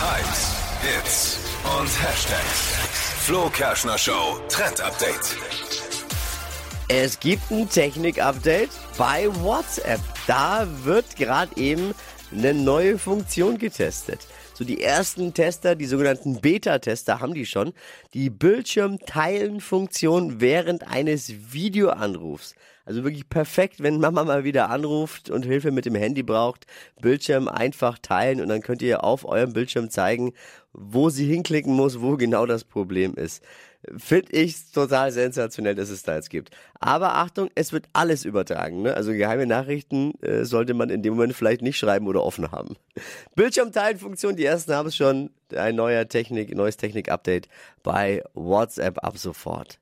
Hypes, Hits und Hashtags. Flo Kerschner Show Trend Update. Es gibt ein Technik-Update bei WhatsApp. Da wird gerade eben eine neue Funktion getestet. So die ersten Tester, die sogenannten Beta-Tester, haben die schon. Die Bildschirm-Teilen-Funktion während eines Videoanrufs. Also wirklich perfekt, wenn Mama mal wieder anruft und Hilfe mit dem Handy braucht. Bildschirm einfach teilen und dann könnt ihr auf eurem Bildschirm zeigen, wo sie hinklicken muss, wo genau das Problem ist. Finde ich total sensationell, dass es da jetzt gibt. Aber Achtung, es wird alles übertragen. Ne? Also geheime Nachrichten äh, sollte man in dem Moment vielleicht nicht schreiben oder offen haben. Bildschirmteilen-Funktion, die ersten haben es schon. Ein neuer Technik, neues Technik-Update bei WhatsApp ab sofort.